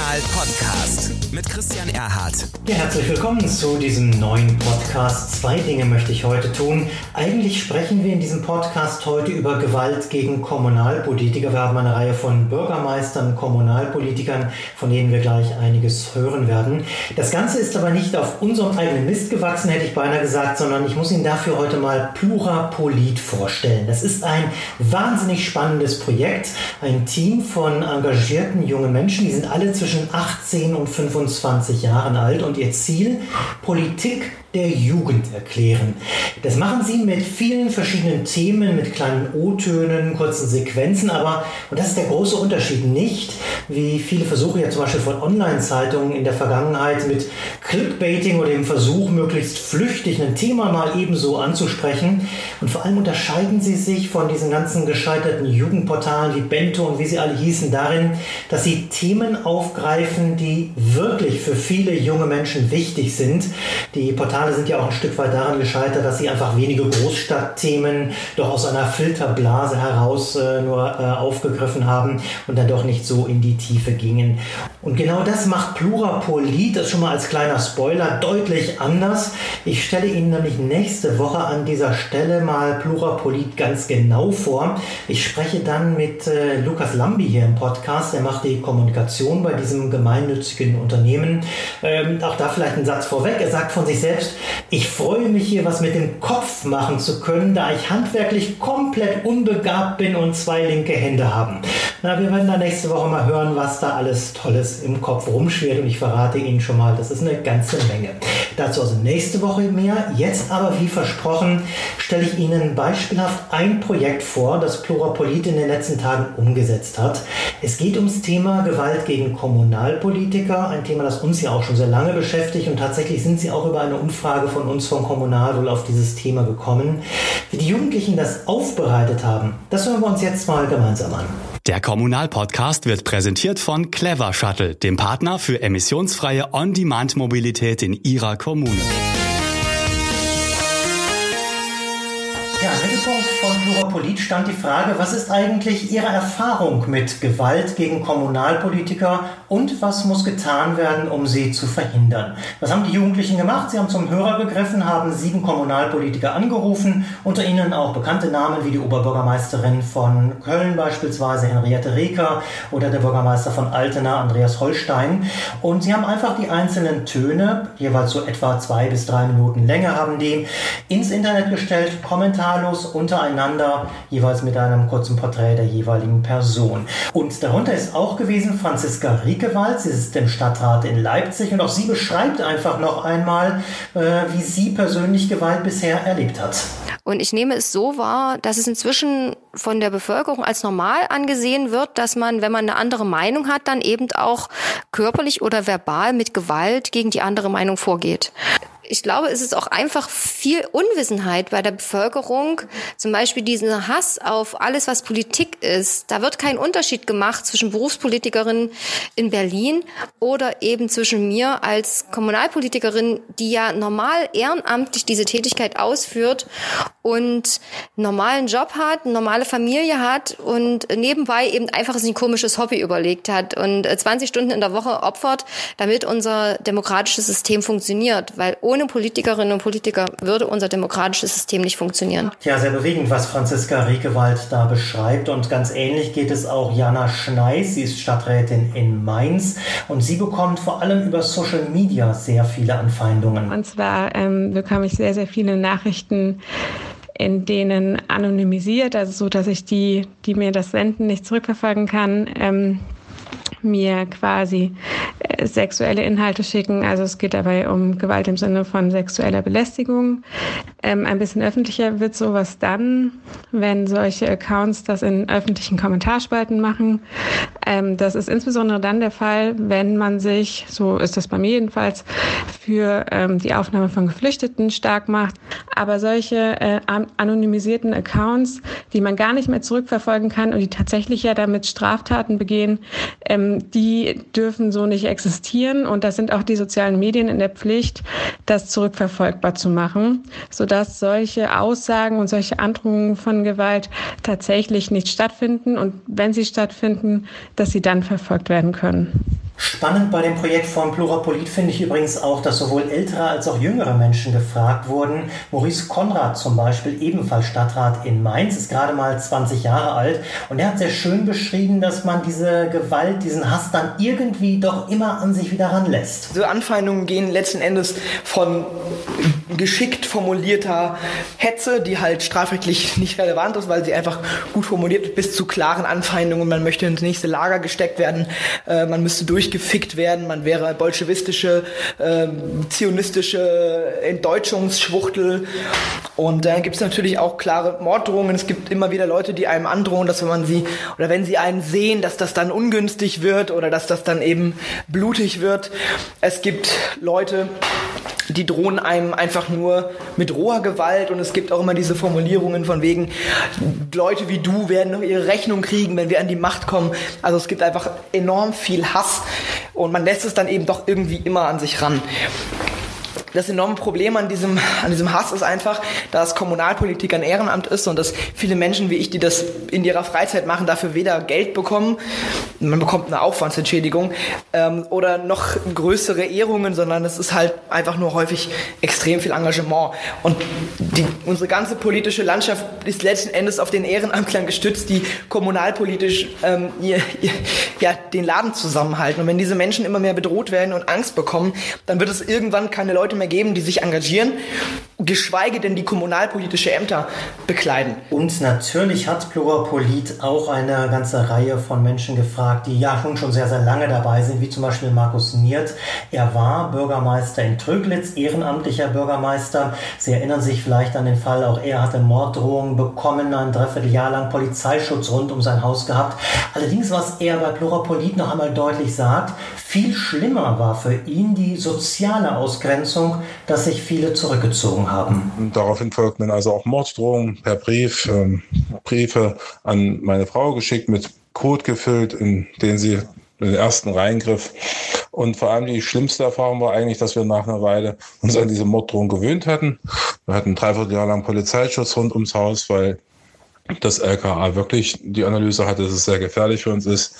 Kommunal Podcast mit Christian Erhardt. Ja, herzlich willkommen zu diesem neuen Podcast. Zwei Dinge möchte ich heute tun. Eigentlich sprechen wir in diesem Podcast heute über Gewalt gegen Kommunalpolitiker. Wir haben eine Reihe von Bürgermeistern, Kommunalpolitikern, von denen wir gleich einiges hören werden. Das Ganze ist aber nicht auf unserem eigenen Mist gewachsen, hätte ich beinahe gesagt, sondern ich muss Ihnen dafür heute mal Plurapolit vorstellen. Das ist ein wahnsinnig spannendes Projekt. Ein Team von engagierten jungen Menschen, die sind alle zwischen 18 und 25 Jahren alt. Und ihr Ziel, Politik der Jugend erklären. Das machen sie mit vielen verschiedenen Themen, mit kleinen O-Tönen, kurzen Sequenzen, aber, und das ist der große Unterschied, nicht wie viele Versuche ja zum Beispiel von Online-Zeitungen in der Vergangenheit mit Clickbaiting oder dem Versuch, möglichst flüchtig ein Thema mal ebenso anzusprechen. Und vor allem unterscheiden sie sich von diesen ganzen gescheiterten Jugendportalen wie Bento und wie sie alle hießen darin, dass sie Themen aufgreifen, die wirklich für viele junge Menschen wichtig sind. Die Portale Portale sind ja auch ein Stück weit daran gescheitert, dass sie einfach wenige Großstadtthemen doch aus einer Filterblase heraus äh, nur äh, aufgegriffen haben und dann doch nicht so in die Tiefe gingen. Und genau das macht Plurapolit, das schon mal als kleiner Spoiler, deutlich anders. Ich stelle Ihnen nämlich nächste Woche an dieser Stelle mal Plurapolit ganz genau vor. Ich spreche dann mit äh, Lukas Lambi hier im Podcast. Er macht die Kommunikation bei diesem gemeinnützigen Unternehmen. Ähm, auch da vielleicht ein Satz vorweg. Er sagt von sich selbst, ich freue mich hier was mit dem Kopf machen zu können, da ich handwerklich komplett unbegabt bin und zwei linke Hände haben. Na, wir werden da nächste Woche mal hören, was da alles Tolles im Kopf rumschwirrt und ich verrate Ihnen schon mal, das ist eine ganze Menge. Dazu also nächste Woche mehr. Jetzt aber, wie versprochen, stelle ich Ihnen beispielhaft ein Projekt vor, das Plurapolit in den letzten Tagen umgesetzt hat. Es geht ums Thema Gewalt gegen Kommunalpolitiker, ein Thema, das uns ja auch schon sehr lange beschäftigt und tatsächlich sind Sie auch über eine Umfrage von uns vom Kommunal wohl auf dieses Thema gekommen. Wie die Jugendlichen das aufbereitet haben, das hören wir uns jetzt mal gemeinsam an. Der Kommunalpodcast wird präsentiert von Clever Shuttle, dem Partner für emissionsfreie On-Demand-Mobilität in Ihrer Kommune. Ja, im Mittelpunkt von Plurapolit stand die Frage, was ist eigentlich Ihre Erfahrung mit Gewalt gegen Kommunalpolitiker und was muss getan werden, um sie zu verhindern? Was haben die Jugendlichen gemacht? Sie haben zum Hörer gegriffen, haben sieben Kommunalpolitiker angerufen, unter ihnen auch bekannte Namen wie die Oberbürgermeisterin von Köln beispielsweise, Henriette Reker, oder der Bürgermeister von Altena, Andreas Holstein. Und sie haben einfach die einzelnen Töne, jeweils so etwa zwei bis drei Minuten Länge haben die, ins Internet gestellt, kommentarlos untereinander, jeweils mit einem kurzen Porträt der jeweiligen Person. Und darunter ist auch gewesen Franziska Riekewald. Sie ist im Stadtrat in Leipzig und auch sie beschreibt einfach noch einmal, äh, wie sie persönlich Gewalt bisher erlebt hat. Und ich nehme es so wahr, dass es inzwischen von der Bevölkerung als normal angesehen wird, dass man, wenn man eine andere Meinung hat, dann eben auch körperlich oder verbal mit Gewalt gegen die andere Meinung vorgeht ich glaube, es ist auch einfach viel Unwissenheit bei der Bevölkerung. Zum Beispiel diesen Hass auf alles, was Politik ist. Da wird kein Unterschied gemacht zwischen Berufspolitikerin in Berlin oder eben zwischen mir als Kommunalpolitikerin, die ja normal ehrenamtlich diese Tätigkeit ausführt und normalen Job hat, eine normale Familie hat und nebenbei eben einfach sich ein komisches Hobby überlegt hat und 20 Stunden in der Woche opfert, damit unser demokratisches System funktioniert. Weil ohne Politikerinnen und Politiker würde unser demokratisches System nicht funktionieren. Ja, sehr bewegend, was Franziska Riekewald da beschreibt. Und ganz ähnlich geht es auch Jana Schneis. Sie ist Stadträtin in Mainz und sie bekommt vor allem über Social Media sehr viele Anfeindungen. Und zwar ähm, bekame ich sehr, sehr viele Nachrichten in denen anonymisiert, also so, dass ich die, die mir das senden, nicht zurückverfolgen kann, ähm, mir quasi äh, sexuelle Inhalte schicken. Also es geht dabei um Gewalt im Sinne von sexueller Belästigung. Ähm, ein bisschen öffentlicher wird sowas dann, wenn solche Accounts das in öffentlichen Kommentarspalten machen. Ähm, das ist insbesondere dann der Fall, wenn man sich, so ist das bei mir jedenfalls, für ähm, die Aufnahme von Geflüchteten stark macht. Aber solche äh, anonymisierten Accounts, die man gar nicht mehr zurückverfolgen kann und die tatsächlich ja damit Straftaten begehen, ähm, die dürfen so nicht existieren. Und da sind auch die sozialen Medien in der Pflicht, das zurückverfolgbar zu machen, sodass solche Aussagen und solche Androhungen von Gewalt tatsächlich nicht stattfinden und wenn sie stattfinden, dass sie dann verfolgt werden können. Spannend bei dem Projekt von Plurapolit finde ich übrigens auch, dass sowohl ältere als auch jüngere Menschen gefragt wurden. Maurice Konrad zum Beispiel, ebenfalls Stadtrat in Mainz, ist gerade mal 20 Jahre alt und er hat sehr schön beschrieben, dass man diese Gewalt, diesen Hass dann irgendwie doch immer an sich wieder ranlässt. So Anfeindungen gehen letzten Endes von geschickt formulierter Hetze, die halt strafrechtlich nicht relevant ist, weil sie einfach gut formuliert ist, bis zu klaren Anfeindungen. Man möchte ins nächste Lager gesteckt werden, äh, man müsste durch durchgefickt werden, man wäre bolschewistische, äh, zionistische Entdeutschungsschwuchtel. Und dann gibt es natürlich auch klare Morddrohungen. Es gibt immer wieder Leute, die einem androhen, dass wenn man sie oder wenn sie einen sehen, dass das dann ungünstig wird oder dass das dann eben blutig wird. Es gibt Leute, die drohen einem einfach nur mit roher Gewalt. Und es gibt auch immer diese Formulierungen von wegen, Leute wie du werden noch ihre Rechnung kriegen, wenn wir an die Macht kommen. Also es gibt einfach enorm viel Hass. Und man lässt es dann eben doch irgendwie immer an sich ran das enorme Problem an diesem, an diesem Hass ist einfach, dass Kommunalpolitik ein Ehrenamt ist und dass viele Menschen wie ich, die das in ihrer Freizeit machen, dafür weder Geld bekommen, man bekommt eine Aufwandsentschädigung ähm, oder noch größere Ehrungen, sondern es ist halt einfach nur häufig extrem viel Engagement. Und die, unsere ganze politische Landschaft ist letzten Endes auf den Ehrenamtlern gestützt, die kommunalpolitisch ähm, ihr, ihr, ja, den Laden zusammenhalten. Und wenn diese Menschen immer mehr bedroht werden und Angst bekommen, dann wird es irgendwann keine Leute mehr geben, die sich engagieren, geschweige denn die kommunalpolitische Ämter bekleiden. Und natürlich hat Plurapolit auch eine ganze Reihe von Menschen gefragt, die ja schon, schon sehr, sehr lange dabei sind, wie zum Beispiel Markus Niert. Er war Bürgermeister in Tröglitz, ehrenamtlicher Bürgermeister. Sie erinnern sich vielleicht an den Fall, auch er hatte Morddrohungen bekommen, ein Dreivierteljahr lang Polizeischutz rund um sein Haus gehabt. Allerdings, was er bei Plurapolit noch einmal deutlich sagt, viel schlimmer war für ihn die soziale Ausgrenzung, dass sich viele zurückgezogen haben. Daraufhin folgten also auch Morddrohungen per Brief, ähm, Briefe an meine Frau geschickt mit Code gefüllt, in den sie den ersten Reingriff. Und vor allem die schlimmste Erfahrung war eigentlich, dass wir nach einer Weile uns an diese Morddrohung gewöhnt hatten. Wir hatten dreiviertel Jahr lang Polizeischutz rund ums Haus, weil das LKA wirklich die Analyse hatte, dass es sehr gefährlich für uns ist.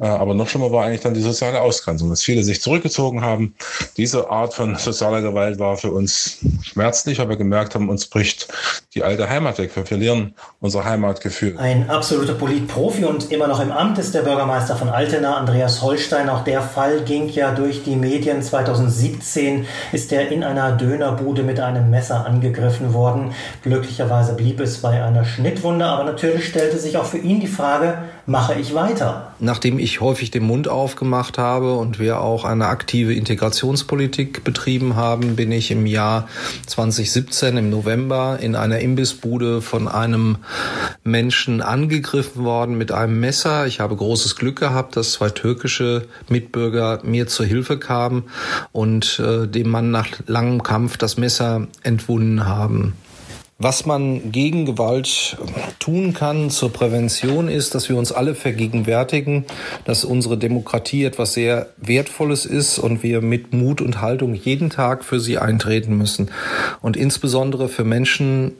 Äh, aber noch schlimmer war eigentlich dann die soziale Ausgrenzung, dass viele sich zurückgezogen haben. Diese Art von sozialer Gewalt war für uns schmerzlich, aber gemerkt haben, uns bricht die alte Heimat weg. Wir verlieren unser Heimatgefühl. Ein absoluter Politprofi und immer noch im Amt ist der Bürgermeister von Altena, Andreas Holstein. Auch der Fall ging ja durch die Medien. 2017 ist er in einer Dönerbude mit einem Messer angegriffen worden. Glücklicherweise blieb es bei einer Schnittwunde, aber natürlich stellte sich auch für ihn die Frage, mache ich weiter? Nachdem ich häufig den Mund aufgemacht habe und wir auch eine aktive Integrationspolitik betrieben haben, bin ich im Jahr 2017 im November in einer Imbissbude von einem Menschen angegriffen worden mit einem Messer. Ich habe großes Glück gehabt, dass zwei türkische Mitbürger mir zur Hilfe kamen und äh, dem Mann nach langem Kampf das Messer entwunden haben. Was man gegen Gewalt tun kann zur Prävention ist, dass wir uns alle vergegenwärtigen, dass unsere Demokratie etwas sehr Wertvolles ist und wir mit Mut und Haltung jeden Tag für sie eintreten müssen. Und insbesondere für Menschen,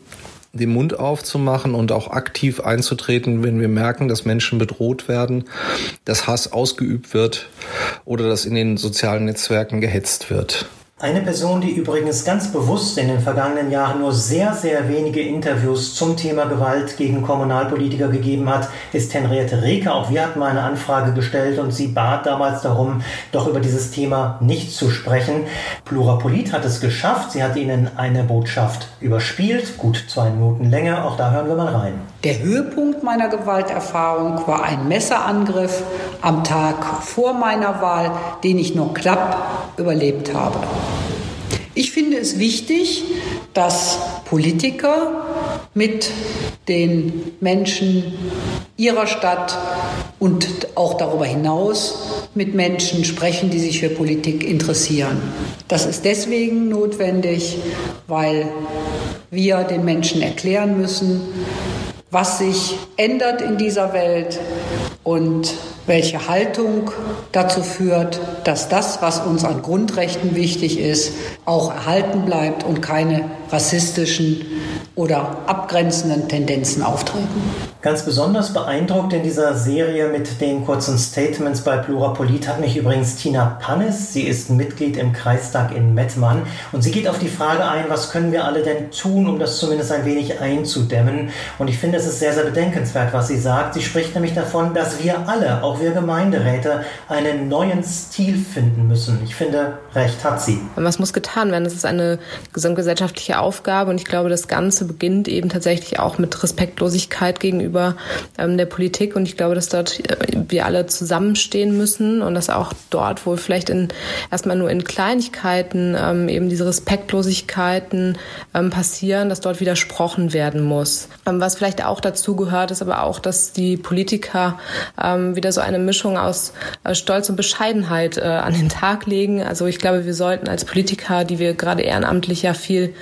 den Mund aufzumachen und auch aktiv einzutreten, wenn wir merken, dass Menschen bedroht werden, dass Hass ausgeübt wird oder dass in den sozialen Netzwerken gehetzt wird. Eine Person, die übrigens ganz bewusst in den vergangenen Jahren nur sehr, sehr wenige Interviews zum Thema Gewalt gegen Kommunalpolitiker gegeben hat, ist Henriette Reker. Auch wir hatten mal eine Anfrage gestellt und sie bat damals darum, doch über dieses Thema nicht zu sprechen. Plurapolit hat es geschafft. Sie hat ihnen eine Botschaft überspielt, gut zwei Minuten Länge. Auch da hören wir mal rein. Der Höhepunkt meiner Gewalterfahrung war ein Messerangriff am Tag vor meiner Wahl, den ich nur knapp überlebt habe. Ich finde es wichtig, dass Politiker mit den Menschen ihrer Stadt und auch darüber hinaus mit Menschen sprechen, die sich für Politik interessieren. Das ist deswegen notwendig, weil wir den Menschen erklären müssen, was sich ändert in dieser Welt und welche Haltung dazu führt, dass das, was uns an Grundrechten wichtig ist, auch erhalten bleibt und keine rassistischen oder abgrenzenden Tendenzen auftreten. Ganz besonders beeindruckt in dieser Serie mit den kurzen Statements bei Plurapolit hat mich übrigens Tina Pannes. Sie ist Mitglied im Kreistag in Mettmann und sie geht auf die Frage ein, was können wir alle denn tun, um das zumindest ein wenig einzudämmen. Und ich finde, es ist sehr, sehr bedenkenswert, was sie sagt. Sie spricht nämlich davon, dass wir alle, auch wir Gemeinderäte, einen neuen Stil finden müssen. Ich finde, recht hat sie. Was muss getan werden? Das ist eine gesamtgesellschaftliche Aufgabe und ich glaube, das Ganze beginnt eben tatsächlich auch mit Respektlosigkeit gegenüber ähm, der Politik und ich glaube, dass dort äh, wir alle zusammenstehen müssen und dass auch dort, wo vielleicht in, erstmal nur in Kleinigkeiten ähm, eben diese Respektlosigkeiten ähm, passieren, dass dort widersprochen werden muss. Ähm, was vielleicht auch dazu gehört, ist aber auch, dass die Politiker ähm, wieder so eine Mischung aus äh, Stolz und Bescheidenheit äh, an den Tag legen. Also ich glaube, wir sollten als Politiker, die wir gerade ehrenamtlich ja viel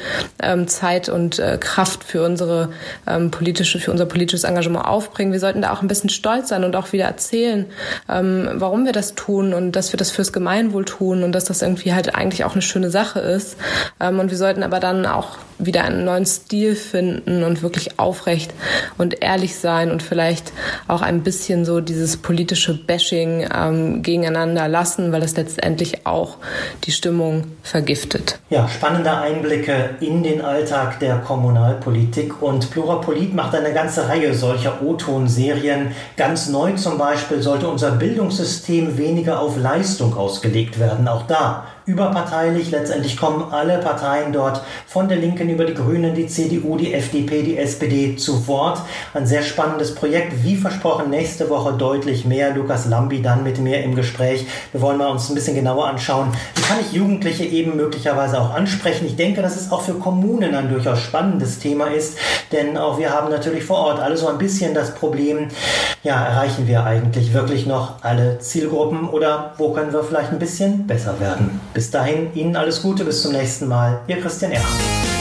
ähm, Zeit und äh, Kraft für unsere ähm, politische, für unser politisches Engagement aufbringen, wir sollten da auch ein bisschen stolz sein und auch wieder erzählen, ähm, warum wir das tun und dass wir das fürs Gemeinwohl tun und dass das irgendwie halt eigentlich auch eine schöne Sache ist. Ähm, und wir sollten aber dann auch wieder einen neuen Stil finden und wirklich aufrecht und ehrlich sein und vielleicht auch ein bisschen so dieses politische Bashing ähm, gegeneinander lassen, weil das letztendlich auch die Stimmung vergiftet. Ja, spannende Einblicke in den Alltag der Kommunalpolitik und Plurapolit macht eine ganze Reihe solcher O-Ton-Serien. Ganz neu zum Beispiel sollte unser Bildungssystem weniger auf Leistung ausgelegt werden. Auch da überparteilich. Letztendlich kommen alle Parteien dort von der Linken über die Grünen, die CDU, die FDP, die SPD zu Wort. Ein sehr spannendes Projekt. Wie versprochen, nächste Woche deutlich mehr. Lukas Lambi dann mit mir im Gespräch. Wir wollen mal uns ein bisschen genauer anschauen. Wie kann ich Jugendliche eben möglicherweise auch ansprechen? Ich denke, dass es auch für Kommunen ein durchaus spannendes Thema ist, denn auch wir haben natürlich vor Ort alle so ein bisschen das Problem, ja, erreichen wir eigentlich wirklich noch alle Zielgruppen oder wo können wir vielleicht ein bisschen besser werden? Bis dahin Ihnen alles Gute, bis zum nächsten Mal. Ihr Christian Erhard.